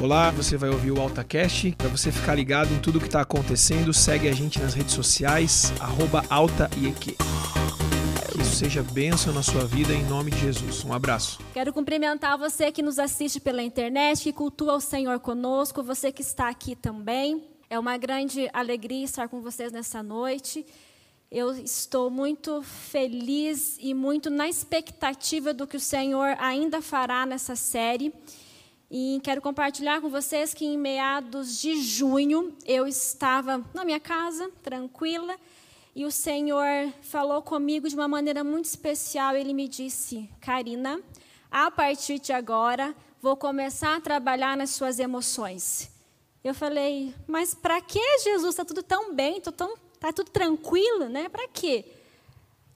Olá, você vai ouvir o AltaCast. Para você ficar ligado em tudo que está acontecendo, segue a gente nas redes sociais, arroba AltaIEQ. Que isso seja bênção na sua vida em nome de Jesus. Um abraço. Quero cumprimentar você que nos assiste pela internet, que cultua o Senhor conosco, você que está aqui também. É uma grande alegria estar com vocês nessa noite. Eu estou muito feliz e muito na expectativa do que o Senhor ainda fará nessa série. E quero compartilhar com vocês que em meados de junho eu estava na minha casa, tranquila, e o Senhor falou comigo de uma maneira muito especial. Ele me disse: Karina, a partir de agora vou começar a trabalhar nas suas emoções. Eu falei: Mas para que, Jesus? Está tudo tão bem, está tá tudo tranquilo, né? Para quê?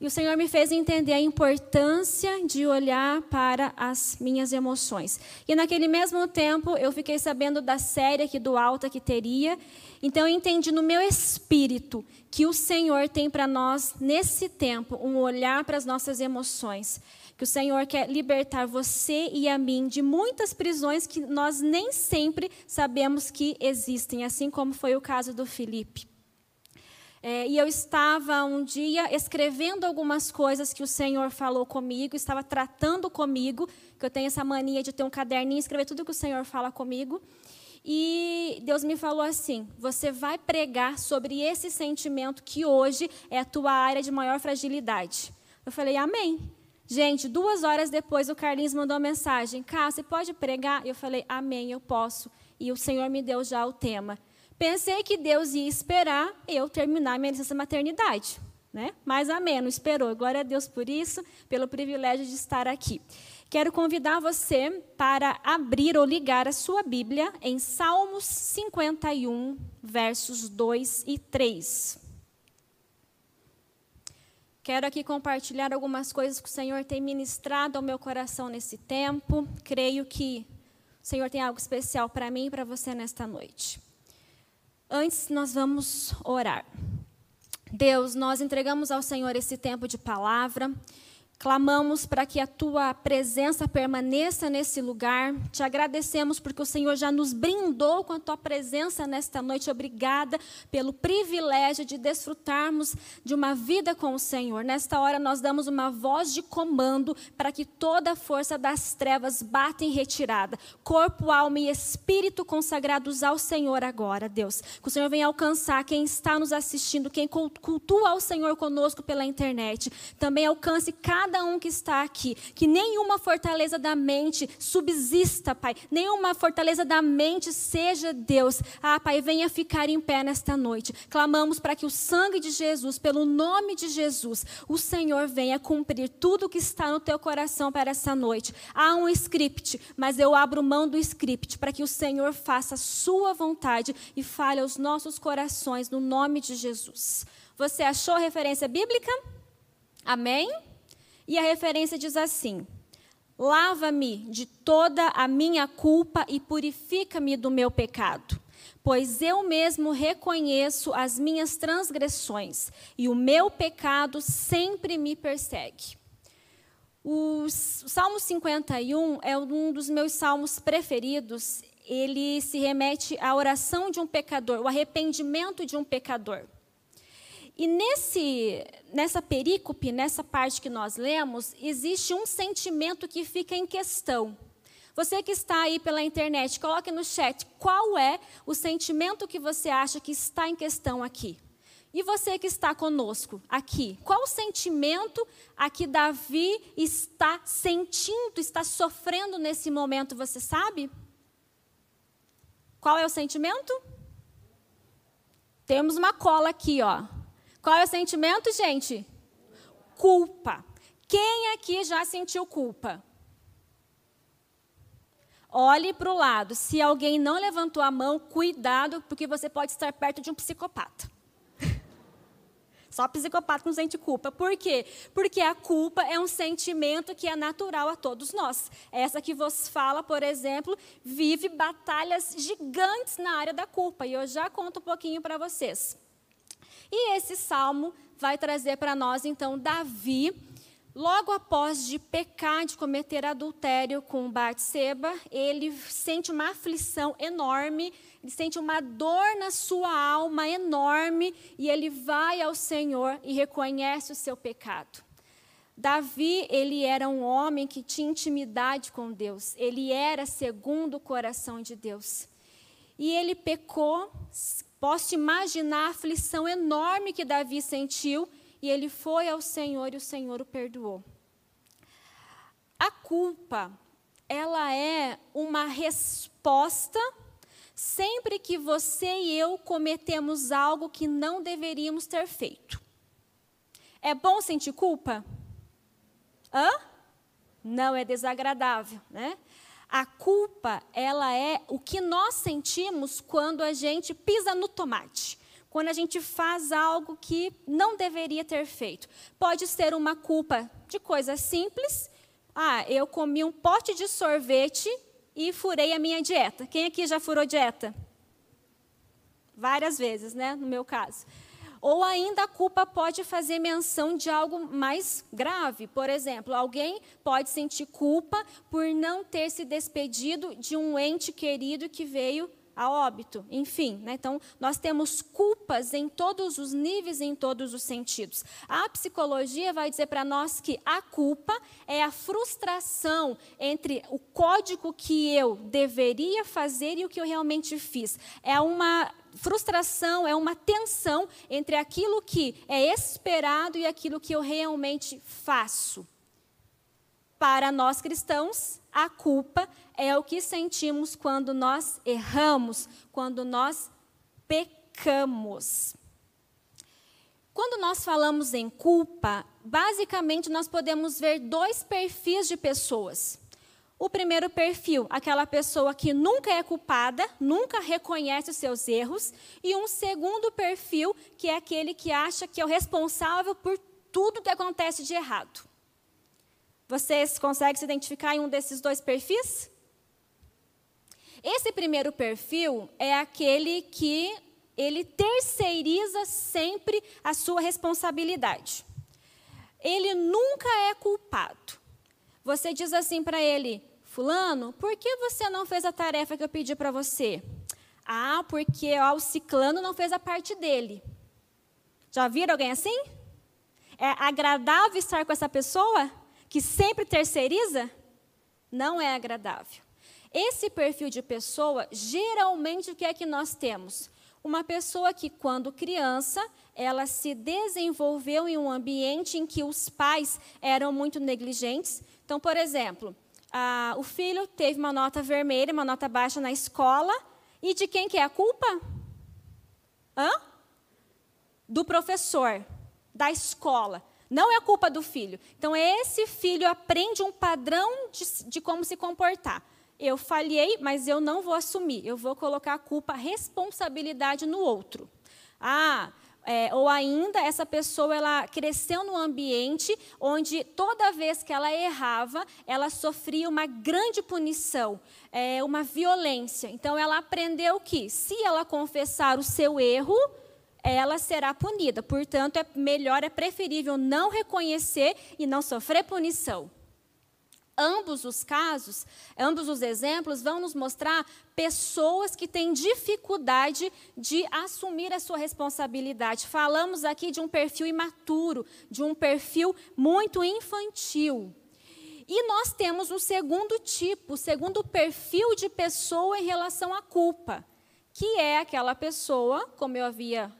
E o Senhor me fez entender a importância de olhar para as minhas emoções. E naquele mesmo tempo, eu fiquei sabendo da série aqui do Alta que teria. Então, eu entendi no meu espírito que o Senhor tem para nós, nesse tempo, um olhar para as nossas emoções. Que o Senhor quer libertar você e a mim de muitas prisões que nós nem sempre sabemos que existem, assim como foi o caso do Felipe. É, e eu estava um dia escrevendo algumas coisas que o Senhor falou comigo, estava tratando comigo, que eu tenho essa mania de ter um caderninho e escrever tudo que o Senhor fala comigo. E Deus me falou assim: você vai pregar sobre esse sentimento que hoje é a tua área de maior fragilidade. Eu falei, Amém. Gente, duas horas depois o Carlinhos mandou uma mensagem: Cá, você pode pregar? Eu falei, Amém, eu posso. E o Senhor me deu já o tema. Pensei que Deus ia esperar eu terminar minha licença maternidade, né? Mas amém, esperou. Glória a Deus por isso, pelo privilégio de estar aqui. Quero convidar você para abrir ou ligar a sua Bíblia em Salmos 51, versos 2 e 3. Quero aqui compartilhar algumas coisas que o Senhor tem ministrado ao meu coração nesse tempo. Creio que o Senhor tem algo especial para mim e para você nesta noite. Antes, nós vamos orar. Deus, nós entregamos ao Senhor esse tempo de palavra. Clamamos para que a tua presença permaneça nesse lugar. Te agradecemos porque o Senhor já nos brindou com a tua presença nesta noite. Obrigada pelo privilégio de desfrutarmos de uma vida com o Senhor. Nesta hora nós damos uma voz de comando para que toda a força das trevas bata em retirada. Corpo, alma e espírito consagrados ao Senhor agora, Deus. Que o Senhor venha alcançar quem está nos assistindo, quem cultua ao Senhor conosco pela internet. Também alcance cada cada um que está aqui, que nenhuma fortaleza da mente subsista, Pai, nenhuma fortaleza da mente seja Deus. Ah, Pai, venha ficar em pé nesta noite. Clamamos para que o sangue de Jesus, pelo nome de Jesus, o Senhor venha cumprir tudo que está no teu coração para essa noite. Há um script, mas eu abro mão do script para que o Senhor faça a sua vontade e fale aos nossos corações no nome de Jesus. Você achou referência bíblica? Amém? E a referência diz assim: Lava-me de toda a minha culpa e purifica-me do meu pecado, pois eu mesmo reconheço as minhas transgressões e o meu pecado sempre me persegue. O Salmo 51 é um dos meus salmos preferidos. Ele se remete à oração de um pecador, o arrependimento de um pecador. E nesse, nessa perícope, nessa parte que nós lemos, existe um sentimento que fica em questão. Você que está aí pela internet, coloque no chat qual é o sentimento que você acha que está em questão aqui. E você que está conosco aqui, qual sentimento a que Davi está sentindo, está sofrendo nesse momento, você sabe? Qual é o sentimento? Temos uma cola aqui, ó. Qual é o sentimento, gente? Culpa. Quem aqui já sentiu culpa? Olhe para o lado. Se alguém não levantou a mão, cuidado, porque você pode estar perto de um psicopata. Só psicopata não sente culpa. Por quê? Porque a culpa é um sentimento que é natural a todos nós. Essa que vos fala, por exemplo, vive batalhas gigantes na área da culpa. E eu já conto um pouquinho para vocês. E esse salmo vai trazer para nós, então, Davi Logo após de pecar, de cometer adultério com Batseba, ele sente uma aflição enorme, ele sente uma dor na sua alma enorme e ele vai ao Senhor e reconhece o seu pecado. Davi, ele era um homem que tinha intimidade com Deus, ele era segundo o coração de Deus. E ele pecou, posso imaginar a aflição enorme que Davi sentiu, e ele foi ao Senhor e o Senhor o perdoou. A culpa, ela é uma resposta sempre que você e eu cometemos algo que não deveríamos ter feito. É bom sentir culpa? Hã? Não é desagradável, né? A culpa, ela é o que nós sentimos quando a gente pisa no tomate, quando a gente faz algo que não deveria ter feito. Pode ser uma culpa de coisa simples. Ah, eu comi um pote de sorvete e furei a minha dieta. Quem aqui já furou dieta? Várias vezes, né? No meu caso. Ou ainda a culpa pode fazer menção de algo mais grave. Por exemplo, alguém pode sentir culpa por não ter se despedido de um ente querido que veio a óbito, enfim. Né? Então, nós temos culpas em todos os níveis, em todos os sentidos. A psicologia vai dizer para nós que a culpa é a frustração entre o código que eu deveria fazer e o que eu realmente fiz. É uma frustração, é uma tensão entre aquilo que é esperado e aquilo que eu realmente faço. Para nós cristãos, a culpa é o que sentimos quando nós erramos, quando nós pecamos. Quando nós falamos em culpa, basicamente nós podemos ver dois perfis de pessoas. O primeiro perfil, aquela pessoa que nunca é culpada, nunca reconhece os seus erros. E um segundo perfil, que é aquele que acha que é o responsável por tudo que acontece de errado. Vocês conseguem se identificar em um desses dois perfis? Esse primeiro perfil é aquele que ele terceiriza sempre a sua responsabilidade. Ele nunca é culpado. Você diz assim para ele: Fulano, por que você não fez a tarefa que eu pedi para você? Ah, porque ó, o ciclano não fez a parte dele. Já viram alguém assim? É agradável estar com essa pessoa que sempre terceiriza? Não é agradável. Esse perfil de pessoa, geralmente, o que é que nós temos? Uma pessoa que, quando criança, ela se desenvolveu em um ambiente em que os pais eram muito negligentes. Então, por exemplo, ah, o filho teve uma nota vermelha, uma nota baixa na escola, e de quem que é a culpa? Hã? Do professor, da escola. Não é a culpa do filho. Então, esse filho aprende um padrão de, de como se comportar. Eu falhei, mas eu não vou assumir. Eu vou colocar a culpa, a responsabilidade no outro. Ah, é, ou ainda, essa pessoa ela cresceu num ambiente onde toda vez que ela errava, ela sofria uma grande punição, é, uma violência. Então, ela aprendeu que, se ela confessar o seu erro, ela será punida. Portanto, é melhor, é preferível não reconhecer e não sofrer punição. Ambos os casos, ambos os exemplos vão nos mostrar pessoas que têm dificuldade de assumir a sua responsabilidade. Falamos aqui de um perfil imaturo, de um perfil muito infantil. E nós temos um segundo tipo, o segundo perfil de pessoa em relação à culpa, que é aquela pessoa, como eu havia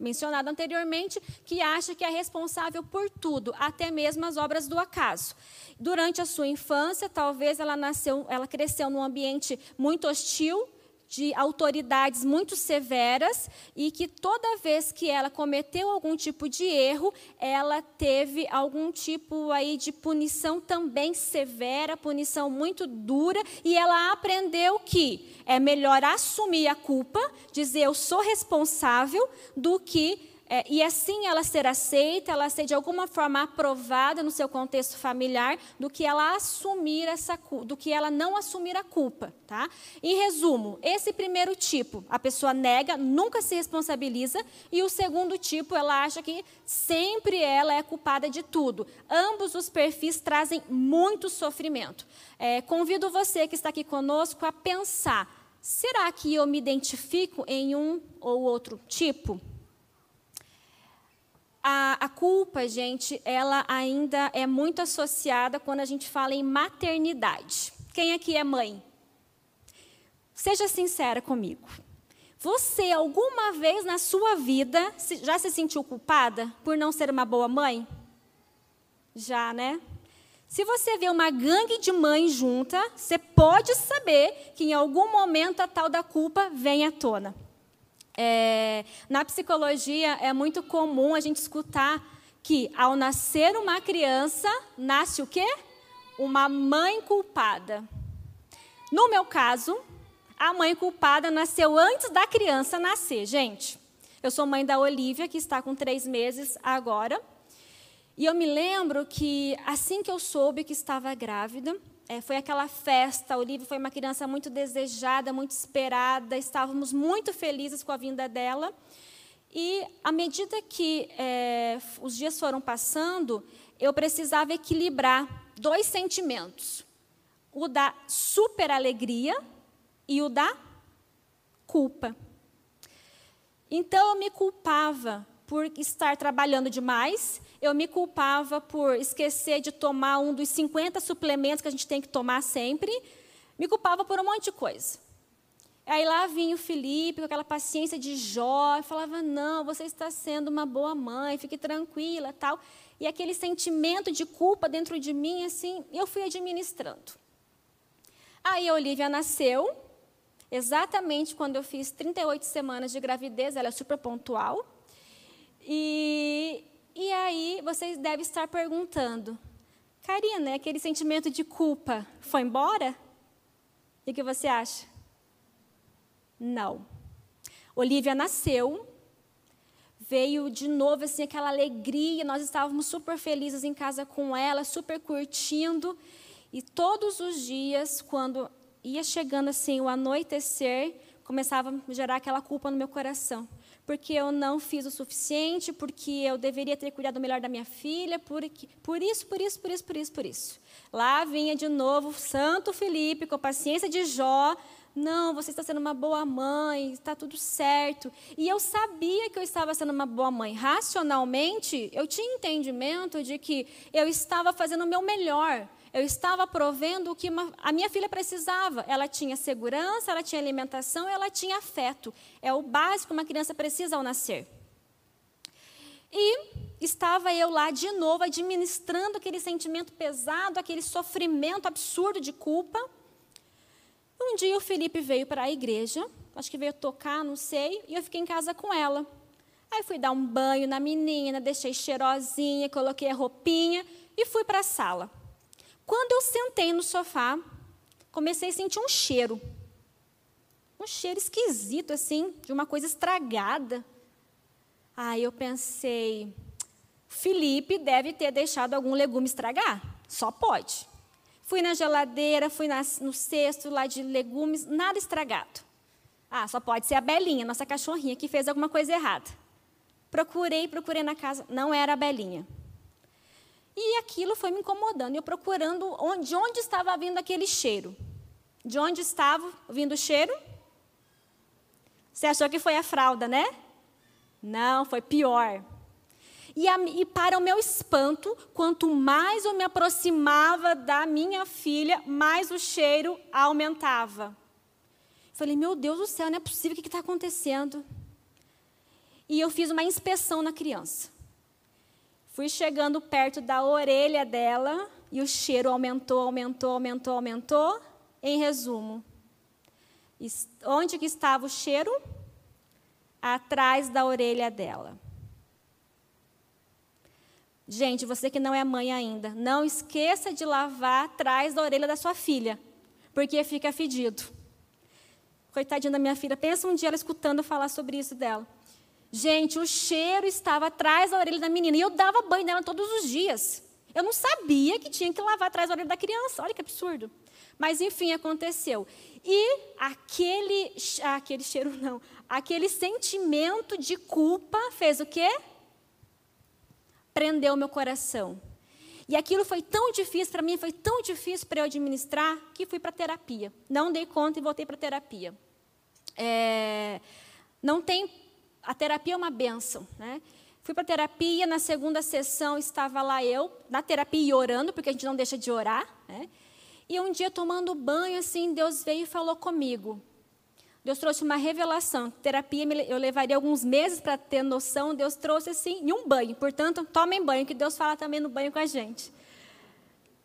mencionado anteriormente, que acha que é responsável por tudo, até mesmo as obras do acaso. Durante a sua infância, talvez ela nasceu, ela cresceu num ambiente muito hostil, de autoridades muito severas e que toda vez que ela cometeu algum tipo de erro, ela teve algum tipo aí de punição também severa, punição muito dura, e ela aprendeu que é melhor assumir a culpa, dizer eu sou responsável, do que é, e assim ela ser aceita, ela ser de alguma forma aprovada no seu contexto familiar, do que ela assumir essa do que ela não assumir a culpa, tá? Em resumo, esse primeiro tipo, a pessoa nega, nunca se responsabiliza, e o segundo tipo, ela acha que sempre ela é culpada de tudo. Ambos os perfis trazem muito sofrimento. É, convido você que está aqui conosco a pensar: será que eu me identifico em um ou outro tipo? A, a, culpa, gente, ela ainda é muito associada quando a gente fala em maternidade. Quem aqui é mãe? Seja sincera comigo. Você, alguma vez na sua vida, já se sentiu culpada por não ser uma boa mãe? Já, né? Se você vê uma gangue de mães junta, você pode saber que em algum momento a tal da culpa vem à tona. É, na psicologia é muito comum a gente escutar que ao nascer uma criança, nasce o quê? Uma mãe culpada. No meu caso, a mãe culpada nasceu antes da criança nascer, gente. Eu sou mãe da Olivia, que está com três meses agora. E eu me lembro que assim que eu soube que estava grávida, é, foi aquela festa. Olivia foi uma criança muito desejada, muito esperada. Estávamos muito felizes com a vinda dela. E à medida que é, os dias foram passando, eu precisava equilibrar dois sentimentos: o da super alegria e o da culpa. Então eu me culpava por estar trabalhando demais eu me culpava por esquecer de tomar um dos 50 suplementos que a gente tem que tomar sempre. Me culpava por um monte de coisa. Aí lá vinha o Felipe com aquela paciência de Jó, e falava: Não, você está sendo uma boa mãe, fique tranquila, tal. E aquele sentimento de culpa dentro de mim, assim, eu fui administrando. Aí a Olivia nasceu, exatamente quando eu fiz 38 semanas de gravidez, ela é super pontual. E e aí vocês devem estar perguntando, Karina, aquele sentimento de culpa foi embora? E o que você acha? Não. Olivia nasceu, veio de novo assim aquela alegria, nós estávamos super felizes em casa com ela, super curtindo, e todos os dias, quando ia chegando assim o anoitecer, começava a gerar aquela culpa no meu coração porque eu não fiz o suficiente, porque eu deveria ter cuidado melhor da minha filha, por, isso, por isso, por isso, por isso, por isso. Lá vinha de novo Santo Felipe, com a paciência de Jó. Não, você está sendo uma boa mãe, está tudo certo. E eu sabia que eu estava sendo uma boa mãe. Racionalmente, eu tinha entendimento de que eu estava fazendo o meu melhor. Eu estava provendo o que uma, a minha filha precisava. Ela tinha segurança, ela tinha alimentação, ela tinha afeto. É o básico que uma criança precisa ao nascer. E estava eu lá de novo administrando aquele sentimento pesado, aquele sofrimento absurdo de culpa. Um dia o Felipe veio para a igreja, acho que veio tocar, não sei, e eu fiquei em casa com ela. Aí fui dar um banho na menina, deixei cheirosinha, coloquei a roupinha e fui para a sala. Quando eu sentei no sofá, comecei a sentir um cheiro. Um cheiro esquisito, assim, de uma coisa estragada. Aí eu pensei, Felipe deve ter deixado algum legume estragar. Só pode. Fui na geladeira, fui na, no cesto lá de legumes, nada estragado. Ah, só pode ser a Belinha, nossa cachorrinha, que fez alguma coisa errada. Procurei, procurei na casa, não era a Belinha. E aquilo foi me incomodando, eu procurando onde, de onde estava vindo aquele cheiro. De onde estava vindo o cheiro? Você achou que foi a fralda, né? Não, foi pior. E, a, e, para o meu espanto, quanto mais eu me aproximava da minha filha, mais o cheiro aumentava. Falei, meu Deus do céu, não é possível, o que está acontecendo? E eu fiz uma inspeção na criança. Fui chegando perto da orelha dela e o cheiro aumentou, aumentou, aumentou, aumentou. Em resumo, onde que estava o cheiro? Atrás da orelha dela. Gente, você que não é mãe ainda, não esqueça de lavar atrás da orelha da sua filha, porque fica fedido. Coitadinha da minha filha, pensa um dia ela escutando falar sobre isso dela. Gente, o cheiro estava atrás da orelha da menina e eu dava banho nela todos os dias. Eu não sabia que tinha que lavar atrás da orelha da criança. Olha que absurdo. Mas enfim, aconteceu. E aquele, aquele cheiro não, aquele sentimento de culpa fez o quê? Prendeu meu coração. E aquilo foi tão difícil para mim, foi tão difícil para eu administrar, que fui para terapia. Não dei conta e voltei para terapia. É, não tem, a terapia é uma benção, né? Fui para terapia, na segunda sessão estava lá eu, na terapia e orando, porque a gente não deixa de orar, né? E um dia tomando banho, assim, Deus veio e falou comigo. Deus trouxe uma revelação. Terapia eu levaria alguns meses para ter noção. Deus trouxe assim em um banho. Portanto, tomem banho, que Deus fala também no banho com a gente.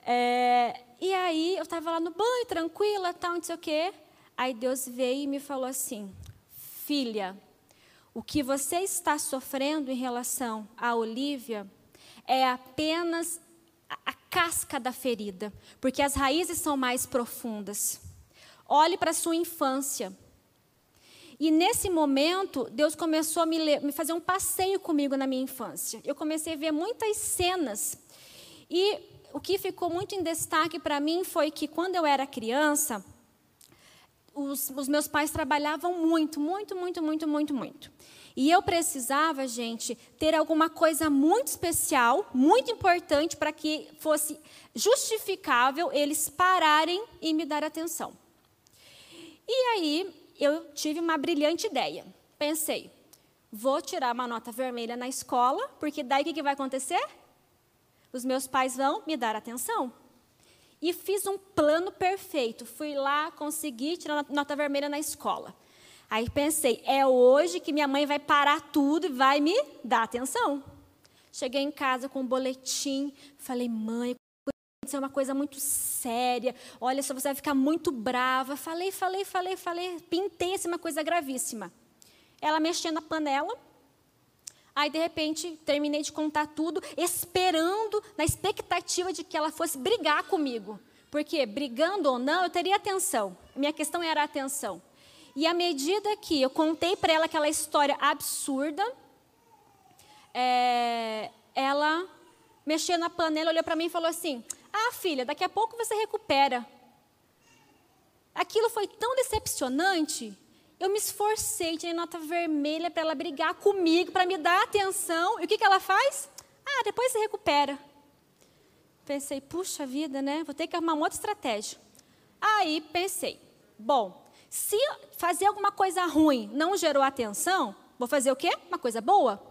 É, e aí eu estava lá no banho, tranquila, tal, não sei o quê. Aí Deus veio e me falou assim: Filha, o que você está sofrendo em relação a Olivia é apenas a, a casca da ferida, porque as raízes são mais profundas. Olhe para a sua infância. E nesse momento, Deus começou a me, ler, me fazer um passeio comigo na minha infância. Eu comecei a ver muitas cenas. E o que ficou muito em destaque para mim foi que quando eu era criança, os, os, meus pais trabalhavam muito, muito, muito, muito, muito, muito. E eu precisava, gente, ter alguma coisa muito especial, muito importante, para que fosse justificável eles pararem e me dar atenção. E aí, eu tive uma brilhante ideia. Pensei, vou tirar uma nota vermelha na escola, porque daí o que, que vai acontecer? Os meus pais vão me dar atenção. E fiz um plano perfeito. Fui lá, consegui tirar nota vermelha na escola. Aí pensei, é hoje que minha mãe vai parar tudo e vai me dar atenção. Cheguei em casa com um boletim, falei, mãe, isso é uma coisa muito séria. Olha, só você vai ficar muito brava. Falei, falei, falei, falei. Pintei assim uma coisa gravíssima. Ela mexendo na panela. Aí, de repente, terminei de contar tudo, esperando, na expectativa de que ela fosse brigar comigo. Porque, brigando ou não, eu teria atenção. Minha questão era a atenção. E à medida que eu contei para ela aquela história absurda, é, ela mexeu na panela, olhou para mim e falou assim: ah, filha, daqui a pouco você recupera. Aquilo foi tão decepcionante. Eu me esforcei, tirei nota vermelha para ela brigar comigo, para me dar atenção. E o que, que ela faz? Ah, depois você recupera. Pensei, puxa vida, né? Vou ter que arrumar uma outra estratégia. Aí pensei, bom, se fazer alguma coisa ruim não gerou atenção, vou fazer o quê? Uma coisa boa.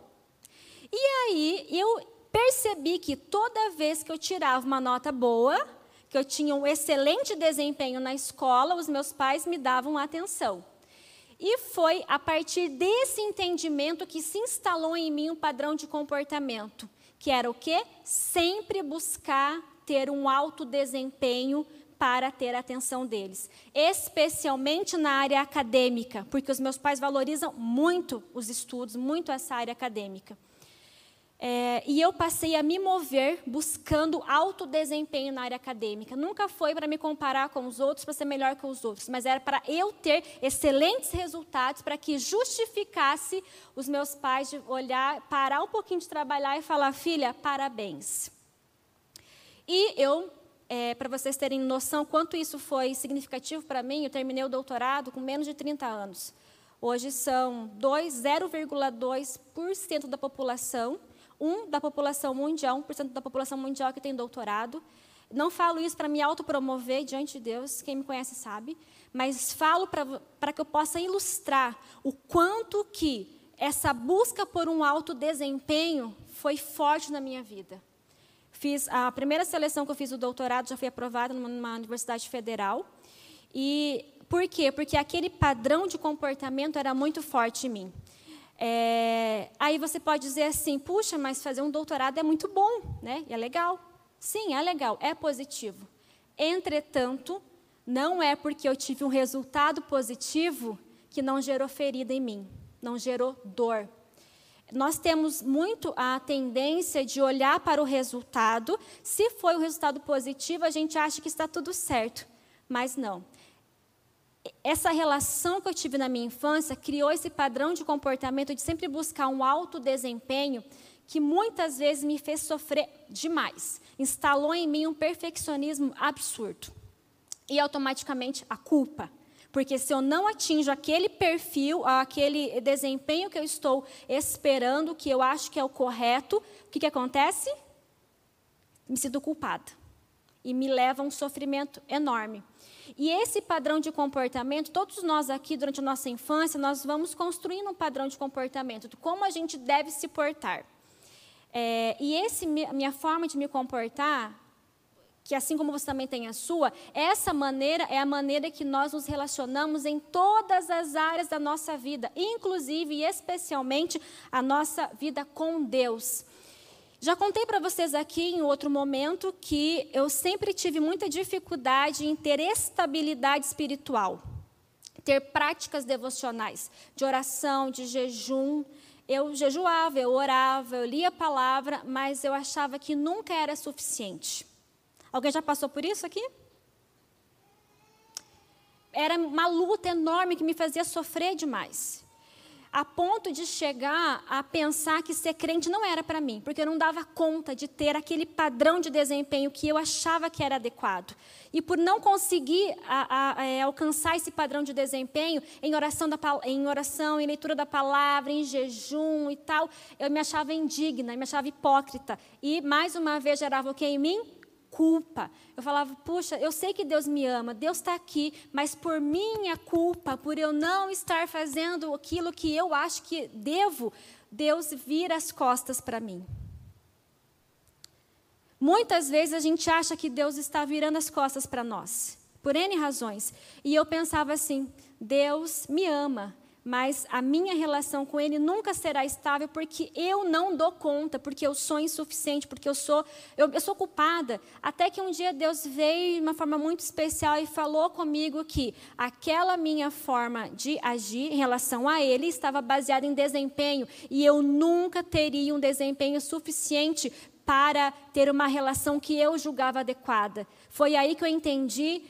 E aí eu percebi que toda vez que eu tirava uma nota boa, que eu tinha um excelente desempenho na escola, os meus pais me davam atenção. E foi a partir desse entendimento que se instalou em mim um padrão de comportamento, que era o quê? Sempre buscar ter um alto desempenho para ter a atenção deles, especialmente na área acadêmica, porque os meus pais valorizam muito os estudos, muito essa área acadêmica. É, e eu passei a me mover buscando alto desempenho na área acadêmica. Nunca foi para me comparar com os outros, para ser melhor que os outros, mas era para eu ter excelentes resultados, para que justificasse os meus pais de olhar, parar um pouquinho de trabalhar e falar: filha, parabéns. E eu, é, para vocês terem noção quanto isso foi significativo para mim, eu terminei o doutorado com menos de 30 anos. Hoje são 0,2% da população um da população mundial, 1% da população mundial que tem doutorado. Não falo isso para me autopromover diante de Deus, quem me conhece sabe, mas falo para que eu possa ilustrar o quanto que essa busca por um alto desempenho foi forte na minha vida. Fiz a primeira seleção que eu fiz do doutorado já foi aprovada numa universidade federal. E por quê? Porque aquele padrão de comportamento era muito forte em mim. É, aí você pode dizer assim, puxa, mas fazer um doutorado é muito bom, né? É legal. Sim, é legal, é positivo. Entretanto, não é porque eu tive um resultado positivo que não gerou ferida em mim, não gerou dor. Nós temos muito a tendência de olhar para o resultado. Se foi o resultado positivo, a gente acha que está tudo certo. Mas não. Essa relação que eu tive na minha infância criou esse padrão de comportamento de sempre buscar um alto desempenho que muitas vezes me fez sofrer demais. Instalou em mim um perfeccionismo absurdo. E automaticamente a culpa. Porque se eu não atinjo aquele perfil, aquele desempenho que eu estou esperando, que eu acho que é o correto, o que, que acontece? Me sinto culpada. E me leva a um sofrimento enorme. E esse padrão de comportamento, todos nós aqui, durante a nossa infância, nós vamos construindo um padrão de comportamento, de como a gente deve se portar. É, e esse minha forma de me comportar, que assim como você também tem a sua, essa maneira é a maneira que nós nos relacionamos em todas as áreas da nossa vida, inclusive e especialmente a nossa vida com Deus. Já contei para vocês aqui em outro momento que eu sempre tive muita dificuldade em ter estabilidade espiritual, ter práticas devocionais, de oração, de jejum. Eu jejuava, eu orava, eu lia a palavra, mas eu achava que nunca era suficiente. Alguém já passou por isso aqui? Era uma luta enorme que me fazia sofrer demais. A ponto de chegar a pensar que ser crente não era para mim, porque eu não dava conta de ter aquele padrão de desempenho que eu achava que era adequado. E por não conseguir a, a, a, é, alcançar esse padrão de desempenho em oração, da, em oração, em leitura da palavra, em jejum e tal, eu me achava indigna, me achava hipócrita. E, mais uma vez, gerava o que em mim? Culpa. Eu falava, puxa, eu sei que Deus me ama, Deus está aqui, mas por minha culpa, por eu não estar fazendo aquilo que eu acho que devo, Deus vira as costas para mim. Muitas vezes a gente acha que Deus está virando as costas para nós, por N razões. E eu pensava assim: Deus me ama, mas a minha relação com Ele nunca será estável porque eu não dou conta, porque eu sou insuficiente, porque eu sou, eu, eu, sou culpada. Até que um dia Deus veio de uma forma muito especial e falou comigo que aquela minha forma de agir em relação a Ele estava baseada em desempenho e eu nunca teria um desempenho suficiente para ter uma relação que eu julgava adequada. Foi aí que eu entendi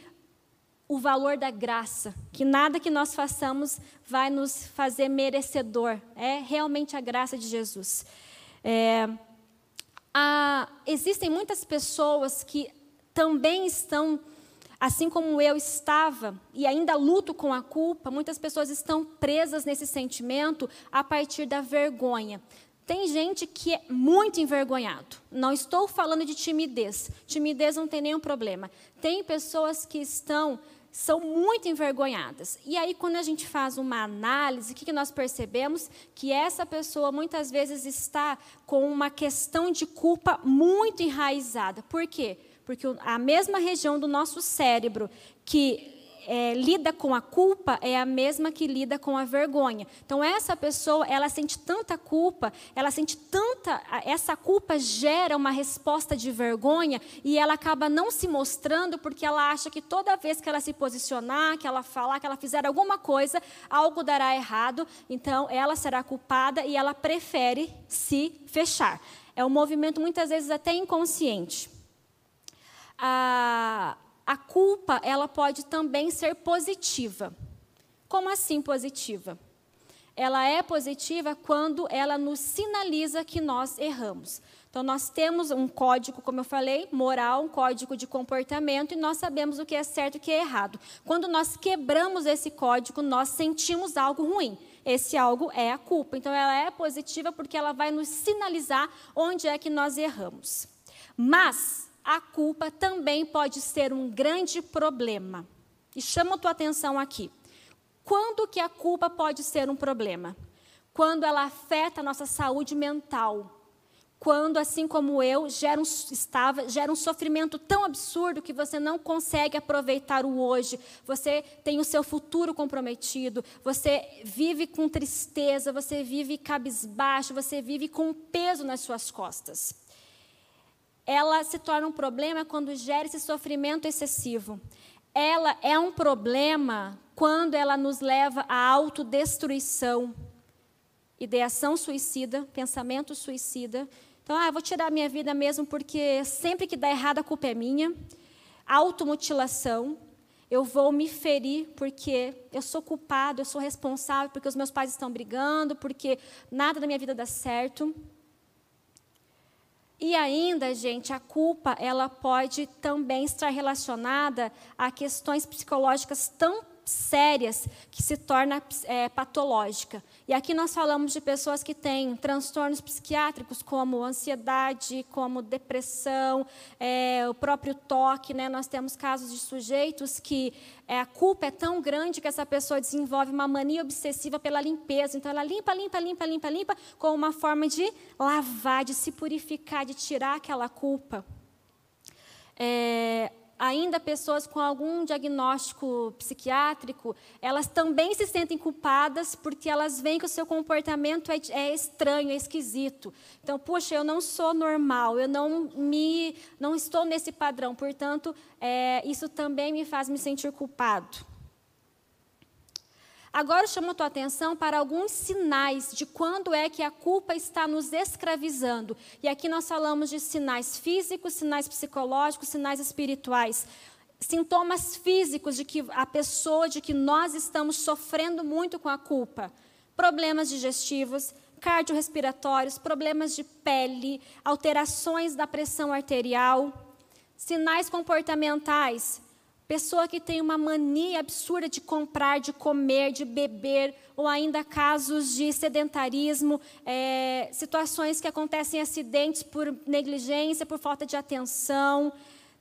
o valor da graça, que nada que nós façamos vai nos fazer merecedor, é realmente a graça de Jesus. É, há, existem muitas pessoas que também estão, assim como eu estava, e ainda luto com a culpa, muitas pessoas estão presas nesse sentimento a partir da vergonha. Tem gente que é muito envergonhado. Não estou falando de timidez. Timidez não tem nenhum problema. Tem pessoas que estão são muito envergonhadas. E aí, quando a gente faz uma análise, o que, nós percebemos? Que essa pessoa muitas vezes está com uma questão de culpa muito enraizada. Por quê? Porque a mesma região do nosso cérebro que é, lida com a culpa é a mesma que lida com a vergonha. Então essa pessoa, ela sente tanta culpa, ela sente tanta, essa culpa gera uma resposta de vergonha e ela acaba não se mostrando porque ela acha que toda vez que ela se posicionar, que ela falar, que ela fizer alguma coisa, algo dará errado. Então ela será culpada e ela prefere se fechar. É um movimento muitas vezes até inconsciente. Ah, a culpa ela pode também ser positiva. Como assim positiva? Ela é positiva quando ela nos sinaliza que nós erramos. Então, nós temos um código, como eu falei, moral, um código de comportamento, e nós sabemos o que é certo e o que é errado. Quando nós quebramos esse código, nós sentimos algo ruim. Esse algo é a culpa. Então, ela é positiva porque ela vai nos sinalizar onde é que nós erramos. Mas, a culpa também pode ser um grande problema. E chama a tua atenção aqui. Quando que a culpa pode ser um problema? Quando ela afeta a nossa saúde mental. Quando, assim como eu, gera um, estava, gera um sofrimento tão absurdo que você não consegue aproveitar o hoje, você tem o seu futuro comprometido, você vive com tristeza, você vive cabisbaixo, você vive com peso nas suas costas ela se torna um problema quando gera esse sofrimento excessivo. Ela é um problema quando ela nos leva à autodestruição, ideação suicida, pensamento suicida. Então, ah, vou tirar minha vida mesmo porque sempre que dá errado a culpa é minha. Automutilação. eu vou me ferir porque eu sou culpado, eu sou responsável porque os meus pais estão brigando, porque nada da minha vida dá certo. E ainda, gente, a culpa ela pode também estar relacionada a questões psicológicas tão sérias que se torna é, patológica. E aqui nós falamos de pessoas que têm transtornos psiquiátricos como ansiedade, como depressão, é, o próprio toque. Né? Nós temos casos de sujeitos que é, a culpa é tão grande que essa pessoa desenvolve uma mania obsessiva pela limpeza. Então ela limpa, limpa, limpa, limpa, limpa, como uma forma de lavar, de se purificar, de tirar aquela culpa. É, ainda pessoas com algum diagnóstico psiquiátrico, elas também se sentem culpadas porque elas veem que o seu comportamento é, é, estranho, é esquisito. Então, puxa, eu não sou normal, eu não me, não estou nesse padrão. Portanto, é, isso também me faz me sentir culpado. Agora eu chamo a tua atenção para alguns sinais de quando é que a culpa está nos escravizando. E aqui nós falamos de sinais físicos, sinais psicológicos, sinais espirituais. Sintomas físicos de que a pessoa, de que nós estamos sofrendo muito com a culpa. Problemas digestivos, cardiorrespiratórios, problemas de pele, alterações da pressão arterial. Sinais comportamentais, Pessoa que tem uma mania absurda de comprar, de comer, de beber, ou ainda casos de sedentarismo, é, situações que acontecem acidentes por negligência, por falta de atenção.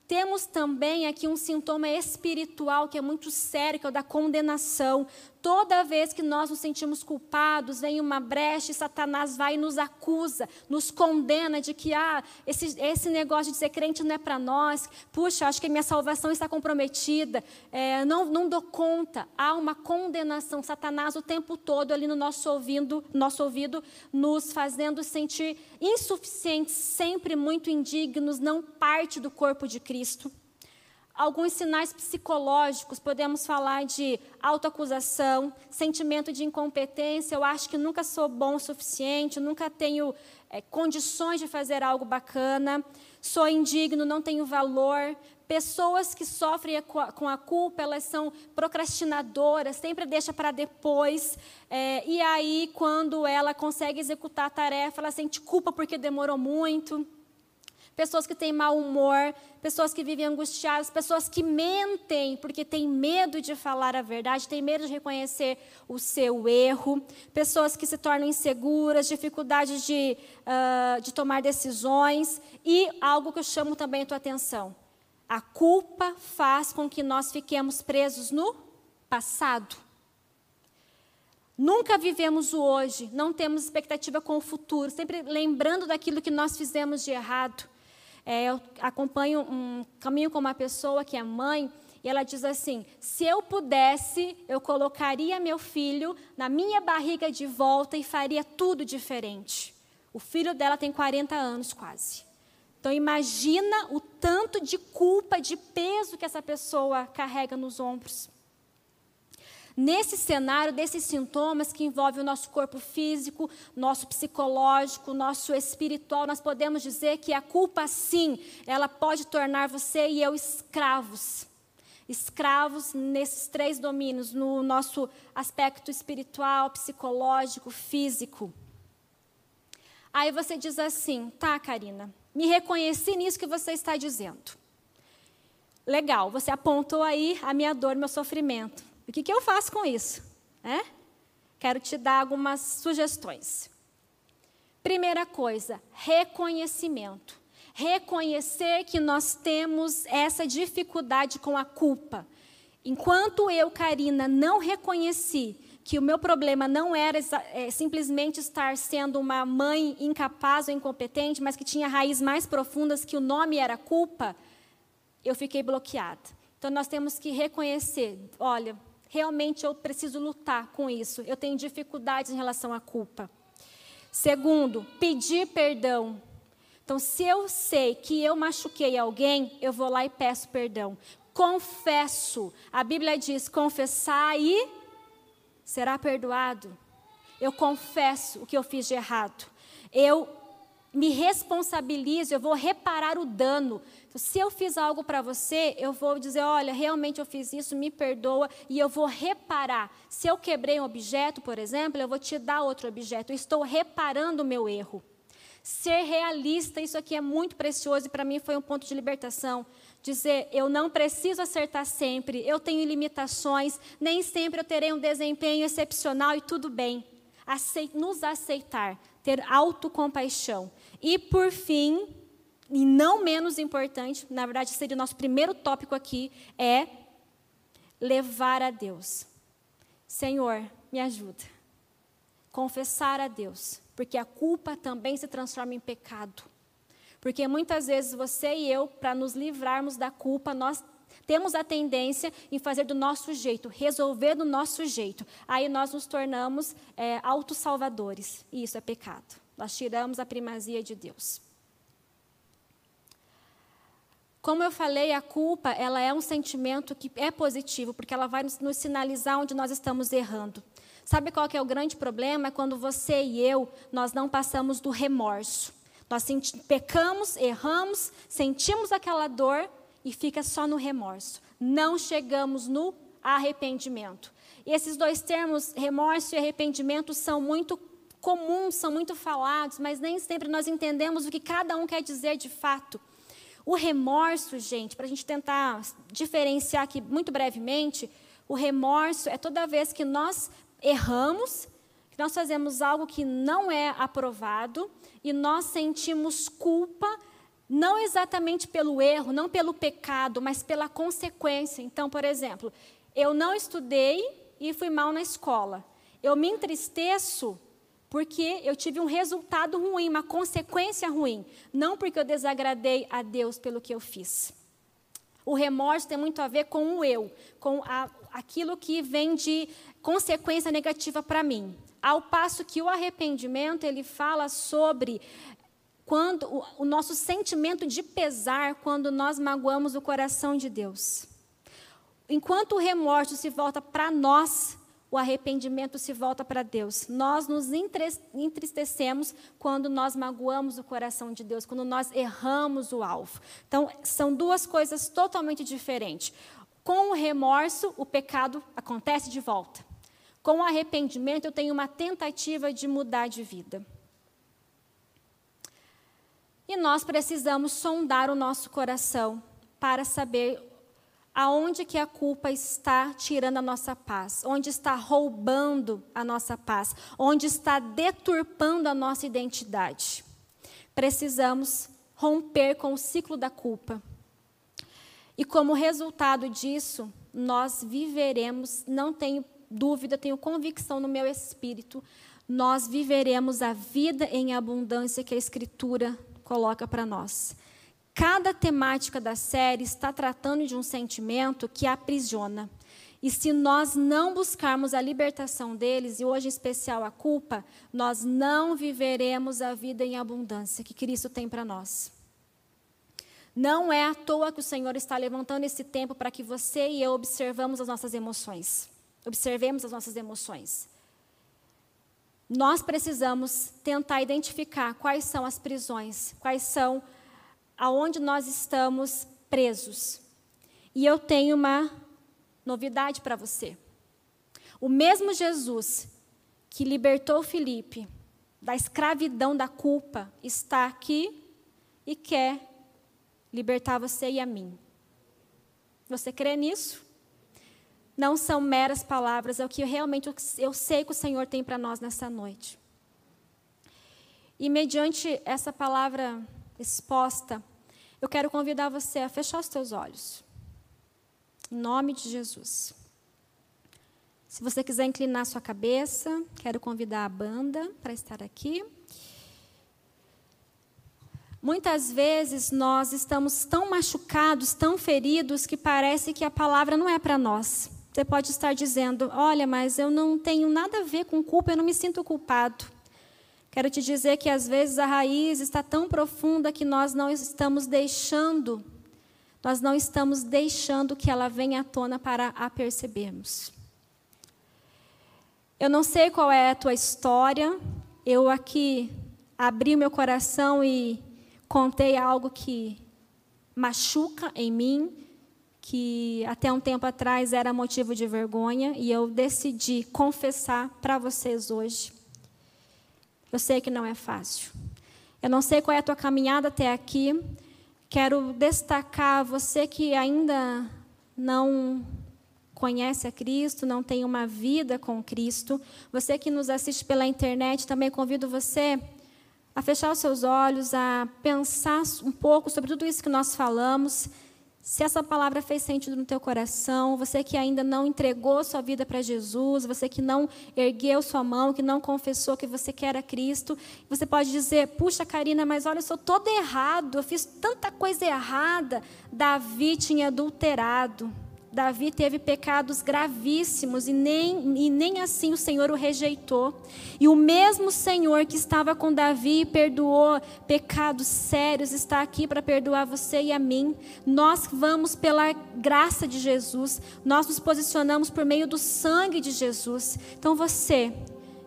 Temos também aqui um sintoma espiritual que é muito sério, que é o da condenação. Toda vez que nós nos sentimos culpados, vem uma brecha e Satanás vai e nos acusa, nos condena de que ah, esse, esse negócio de ser crente não é para nós. Puxa, acho que minha salvação está comprometida. É, não, não dou conta. Há uma condenação. Satanás o tempo todo ali no nosso ouvido, nosso ouvido nos fazendo sentir insuficientes, sempre muito indignos, não parte do corpo de Cristo. Alguns sinais psicológicos, podemos falar de autoacusação, sentimento de incompetência, eu acho que nunca sou bom o suficiente, nunca tenho é, condições de fazer algo bacana, sou indigno, não tenho valor. Pessoas que sofrem com a culpa, elas são procrastinadoras, sempre deixa para depois. É, e aí, quando ela consegue executar a tarefa, ela sente culpa porque demorou muito pessoas que têm mau humor, pessoas que vivem angustiadas, pessoas que mentem porque têm medo de falar a verdade, têm medo de reconhecer o seu erro, pessoas que se tornam inseguras, dificuldades de, uh, de tomar decisões e algo que eu chamo também a tua atenção. A culpa faz com que nós fiquemos presos no passado. Nunca vivemos o hoje, não temos expectativa com o futuro, sempre lembrando daquilo que nós fizemos de errado. É, eu acompanho um caminho com uma pessoa que é mãe e ela diz assim: se eu pudesse, eu colocaria meu filho na minha barriga de volta e faria tudo diferente. O filho dela tem 40 anos quase. Então imagina o tanto de culpa, de peso que essa pessoa carrega nos ombros. Nesse cenário desses sintomas que envolvem o nosso corpo físico, nosso psicológico, nosso espiritual, nós podemos dizer que a culpa, sim, ela pode tornar você e eu escravos. Escravos nesses três domínios, no nosso aspecto espiritual, psicológico, físico. Aí você diz assim: tá, Karina, me reconheci nisso que você está dizendo. Legal, você apontou aí a minha dor, meu sofrimento. O que, que eu faço com isso? É? Quero te dar algumas sugestões. Primeira coisa, reconhecimento. Reconhecer que nós temos essa dificuldade com a culpa. Enquanto eu, Karina, não reconheci que o meu problema não era é, simplesmente estar sendo uma mãe incapaz ou incompetente, mas que tinha raízes mais profundas, que o nome era culpa, eu fiquei bloqueada. Então nós temos que reconhecer: olha, realmente eu preciso lutar com isso. Eu tenho dificuldades em relação à culpa. Segundo, pedir perdão. Então, se eu sei que eu machuquei alguém, eu vou lá e peço perdão. Confesso. A Bíblia diz: confessar e será perdoado. Eu confesso o que eu fiz de errado. Eu me responsabilizo, eu vou reparar o dano. Então, se eu fiz algo para você, eu vou dizer: olha, realmente eu fiz isso, me perdoa, e eu vou reparar. Se eu quebrei um objeto, por exemplo, eu vou te dar outro objeto. Eu estou reparando o meu erro. Ser realista, isso aqui é muito precioso e para mim foi um ponto de libertação. Dizer, eu não preciso acertar sempre, eu tenho limitações, nem sempre eu terei um desempenho excepcional e tudo bem. nos aceitar, ter autocompaixão. E por fim, e não menos importante, na verdade seria o nosso primeiro tópico aqui, é levar a Deus. Senhor, me ajuda. Confessar a Deus porque a culpa também se transforma em pecado. Porque muitas vezes você e eu, para nos livrarmos da culpa, nós temos a tendência em fazer do nosso jeito, resolver do nosso jeito. Aí nós nos tornamos é, autossalvadores. E isso é pecado. Nós tiramos a primazia de Deus. Como eu falei, a culpa ela é um sentimento que é positivo, porque ela vai nos, sinalizar onde nós estamos errando. Sabe qual que é o grande problema? É quando você e eu, nós não passamos do remorso. Nós pecamos, erramos, sentimos aquela dor e fica só no remorso. Não chegamos no arrependimento. E esses dois termos, remorso e arrependimento, são muito comuns, são muito falados, mas nem sempre nós entendemos o que cada um quer dizer de fato. O remorso, gente, para a gente tentar diferenciar aqui muito brevemente, o remorso é toda vez que nós erramos, que nós fazemos algo que não é aprovado e nós sentimos culpa, não exatamente pelo erro, não pelo pecado, mas pela consequência. Então, por exemplo, eu não estudei e fui mal na escola. Eu me entristeço porque eu tive um resultado ruim, uma consequência ruim, não porque eu desagradei a Deus pelo que eu fiz. O remorso tem muito a ver com o eu, com a, aquilo que vem de consequência negativa para mim. Ao passo que o arrependimento, ele fala sobre quando o, o nosso sentimento de pesar quando nós magoamos o coração de Deus. Enquanto o remorso se volta para nós, o arrependimento se volta para Deus. Nós nos entristecemos quando nós magoamos o coração de Deus, quando nós erramos o alvo. Então, são duas coisas totalmente diferentes. Com o remorso, o pecado acontece de volta. Com o arrependimento, eu tenho uma tentativa de mudar de vida. E nós precisamos sondar o nosso coração para saber aonde que a culpa está tirando a nossa paz, onde está roubando a nossa paz, onde está deturpando a nossa identidade. Precisamos romper com o ciclo da culpa. E como resultado disso, nós viveremos, não tenho dúvida, tenho convicção no meu espírito, nós viveremos a vida em abundância que a Escritura coloca para nós. Cada temática da série está tratando de um sentimento que aprisiona. E se nós não buscarmos a libertação deles, e hoje em especial a culpa, nós não viveremos a vida em abundância que Cristo tem para nós. Não é à toa que o Senhor está levantando esse tempo para que você e eu observamos as nossas emoções. Observemos as nossas emoções. Nós precisamos tentar identificar quais são as prisões, quais são aonde nós estamos presos. E eu tenho uma novidade para você. O mesmo Jesus que libertou Felipe da escravidão da culpa está aqui e quer libertar você e a mim. Você crê nisso? Não são meras palavras, é o que realmente eu sei que o Senhor tem para nós nessa noite. E mediante essa palavra exposta, eu quero convidar você a fechar os teus olhos. Em nome de Jesus. Se você quiser inclinar sua cabeça, quero convidar a banda para estar aqui. Muitas vezes nós estamos tão machucados, tão feridos, que parece que a palavra não é para nós. Você pode estar dizendo: Olha, mas eu não tenho nada a ver com culpa, eu não me sinto culpado. Quero te dizer que às vezes a raiz está tão profunda que nós não estamos deixando, nós não estamos deixando que ela venha à tona para a percebermos. Eu não sei qual é a tua história, eu aqui abri o meu coração e contei algo que machuca em mim, que até um tempo atrás era motivo de vergonha, e eu decidi confessar para vocês hoje. Eu sei que não é fácil. Eu não sei qual é a tua caminhada até aqui. Quero destacar você que ainda não conhece a Cristo, não tem uma vida com Cristo. Você que nos assiste pela internet, também convido você a fechar os seus olhos, a pensar um pouco sobre tudo isso que nós falamos. Se essa palavra fez sentido no teu coração, você que ainda não entregou sua vida para Jesus, você que não ergueu sua mão, que não confessou que você quer a Cristo, você pode dizer: "Puxa, Karina, mas olha, eu sou todo errado, eu fiz tanta coisa errada". Davi tinha adulterado. Davi teve pecados gravíssimos e nem, e nem assim o Senhor o rejeitou. E o mesmo Senhor que estava com Davi e perdoou pecados sérios está aqui para perdoar você e a mim. Nós vamos pela graça de Jesus, nós nos posicionamos por meio do sangue de Jesus. Então você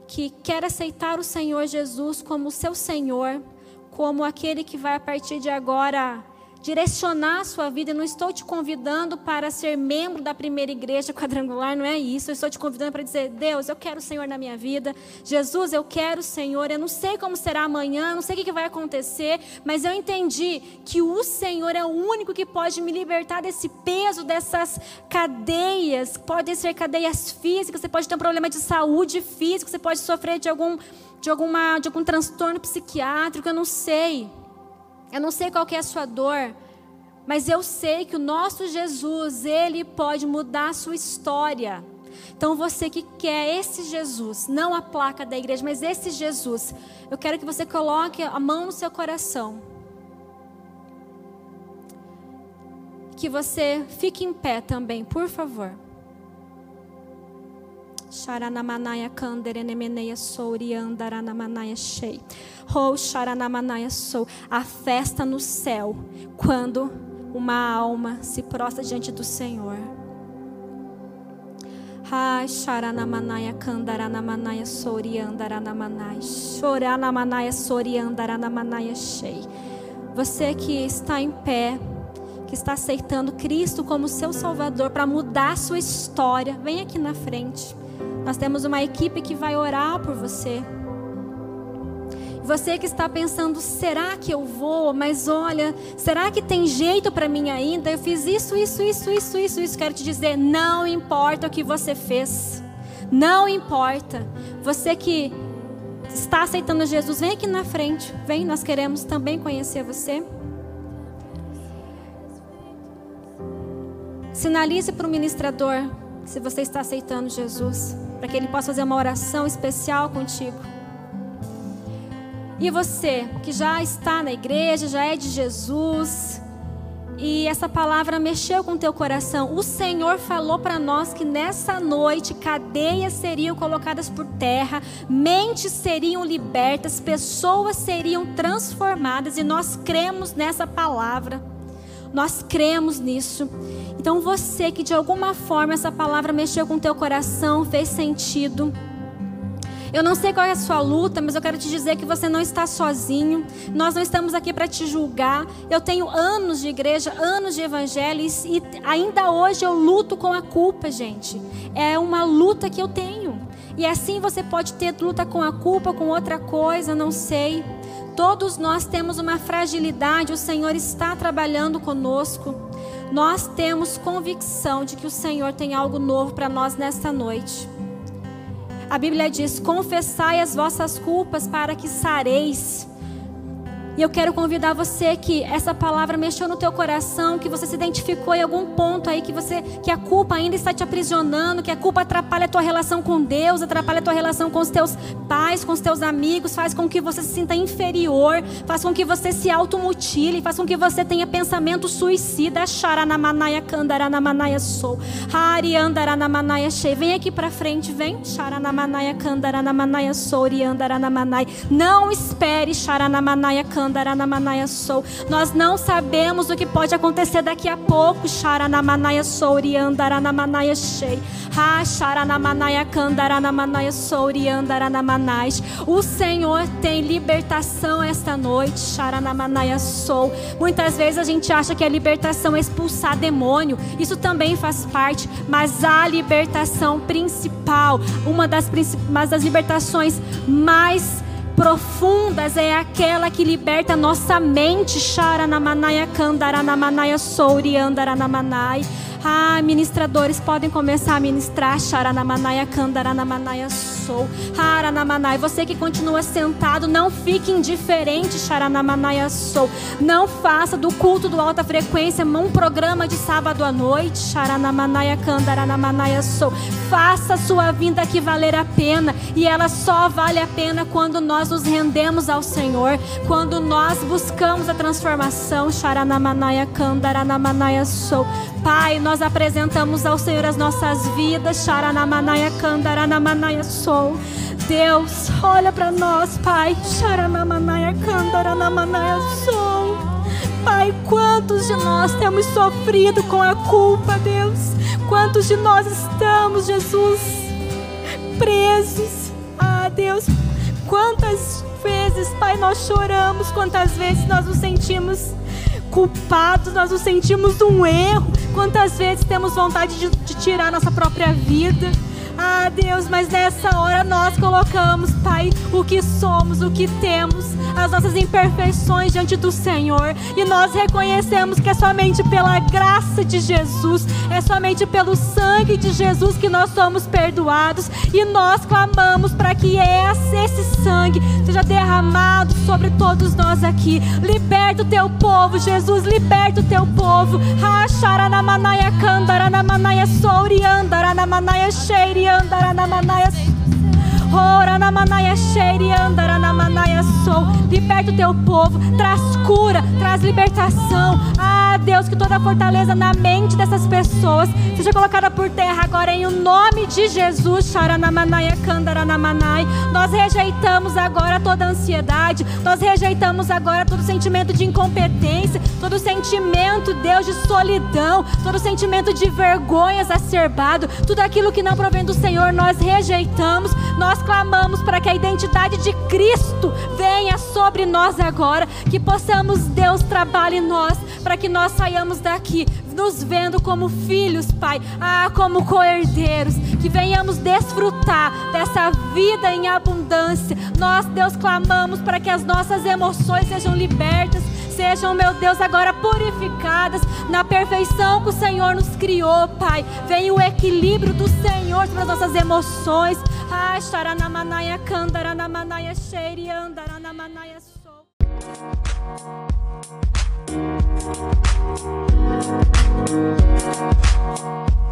que quer aceitar o Senhor Jesus como seu Senhor, como aquele que vai a partir de agora direcionar a sua vida. Eu não estou te convidando para ser membro da primeira igreja quadrangular, não é isso. Eu estou te convidando para dizer: Deus, eu quero o Senhor na minha vida. Jesus, eu quero o Senhor. Eu não sei como será amanhã, não sei o que vai acontecer, mas eu entendi que o Senhor é o único que pode me libertar desse peso, dessas cadeias. Podem ser cadeias físicas, você pode ter um problema de saúde física, você pode sofrer de algum, de alguma, de algum transtorno psiquiátrico, eu não sei. Eu não sei qual é a sua dor, mas eu sei que o nosso Jesus, ele pode mudar a sua história. Então você que quer esse Jesus, não a placa da igreja, mas esse Jesus, eu quero que você coloque a mão no seu coração. Que você fique em pé também, por favor. Sharanamanaya kanderenemeneia souriandaramanaya shei. Oh, Sharanamanaya sou. A festa no céu, quando uma alma se prostra diante do Senhor. Ai, Sharanamanaya kandaranamanaya souriandaramanaya. Choranamanaya souriandaramanaya shei. Você que está em pé, que está aceitando Cristo como seu Salvador para mudar sua história, vem aqui na frente. Nós temos uma equipe que vai orar por você. Você que está pensando, será que eu vou? Mas olha, será que tem jeito para mim ainda? Eu fiz isso, isso, isso, isso, isso, isso. Quero te dizer, não importa o que você fez. Não importa. Você que está aceitando Jesus, vem aqui na frente. Vem, nós queremos também conhecer você. Sinalize para o ministrador se você está aceitando Jesus para que Ele possa fazer uma oração especial contigo. E você que já está na igreja, já é de Jesus, e essa palavra mexeu com o teu coração. O Senhor falou para nós que nessa noite cadeias seriam colocadas por terra, mentes seriam libertas, pessoas seriam transformadas, e nós cremos nessa palavra. Nós cremos nisso. Então você que de alguma forma essa palavra mexeu com o teu coração, fez sentido. Eu não sei qual é a sua luta, mas eu quero te dizer que você não está sozinho. Nós não estamos aqui para te julgar. Eu tenho anos de igreja, anos de evangelho e ainda hoje eu luto com a culpa, gente. É uma luta que eu tenho. E assim você pode ter luta com a culpa, com outra coisa, não sei. Todos nós temos uma fragilidade, o Senhor está trabalhando conosco. Nós temos convicção de que o Senhor tem algo novo para nós nesta noite. A Bíblia diz: confessai as vossas culpas para que sareis. E eu quero convidar você que essa palavra mexeu no teu coração, que você se identificou em algum ponto aí que você que a culpa ainda está te aprisionando, que a culpa atrapalha a tua relação com Deus, atrapalha a tua relação com os teus pais, com os teus amigos, faz com que você se sinta inferior, faz com que você se automutile, faz com que você tenha pensamento suicida, charanamanaia kandaranamanaia sou. Hariandaranamanaia shei. Vem aqui para frente, vem. Charanamanaia kandaranamanaia sou, riandaranamanaia. Não espere charanamanaia kandaranamanaia sou. Nós não sabemos o que pode acontecer daqui a pouco. Xaranamanaia sou, riandaranamanaia shei. O Senhor tem libertação esta noite. Sou. Muitas vezes a gente acha que a libertação é expulsar demônio. Isso também faz parte, mas a libertação principal, uma das, uma das libertações mais profundas é aquela que liberta nossa mente. Sharanamanaia kandaranamanaia souri andaranamanai. Ah, ministradores podem começar a ministrar. Sharanamanaia kandaranamanaia sou. Haranamanai. Você que continua sentado, não fique indiferente. Sharanamanaia sou. Não faça do culto do alta frequência um programa de sábado à noite. Sharanamanaia kandaranamanaia sou. Faça a sua vinda aqui valer a pena. E ela só vale a pena quando nós nos rendemos ao Senhor. Quando nós buscamos a transformação. Sharanamanaia kandaranamanaia sou. Pai, nós apresentamos ao Senhor as nossas vidas. Sharanamanaia kandaranamanaia sou. Deus, olha para nós, Pai. Sharanamanaia kandaranamanaia sou. Pai, quantos de nós temos sofrido com a culpa, Deus? Quantos de nós estamos, Jesus, presos? Deus, quantas vezes, Pai, nós choramos, quantas vezes nós nos sentimos culpados, nós nos sentimos um erro. Quantas vezes temos vontade de, de tirar nossa própria vida. Ah, Deus, mas nessa hora nós colocamos, Pai, o que somos, o que temos, as nossas imperfeições diante do Senhor. E nós reconhecemos que é somente pela graça de Jesus, é somente pelo sangue de Jesus que nós somos perdoados. E nós clamamos para que esse sangue seja derramado sobre todos nós aqui. Liberta o teu povo, Jesus, liberta o teu povo. Racharanamanaya kandaranamanaia souriandaranamanaia cheiri andaranamanaia sou. Liberta o teu povo, traz cura, traz libertação. Ah, Deus, que toda fortaleza na mente dessas pessoas seja colocada por terra agora em o nome de Jesus. Nós rejeitamos agora toda ansiedade, nós rejeitamos agora todo sentimento de incompetência, todo sentimento, Deus, de solidão, todo sentimento de vergonha exacerbado, tudo aquilo que não provém do Senhor, nós rejeitamos, nós clamamos para que a identidade de Cristo venha sobre nós agora, que possamos, Deus, trabalhe em nós, para que nós saiamos daqui nos vendo como filhos, Pai, ah, como co-herdeiros, que venhamos desfrutar dessa vida em abundância. Nós, Deus, clamamos para que as nossas emoções sejam libertas, sejam, meu Deus, agora purificadas na perfeição que o Senhor nos criou, Pai. Venha o equilíbrio do Senhor para as nossas emoções. Ah, Sharanamanaia Kandaranamanaia Sheiriandaranamanaia Sou. Thank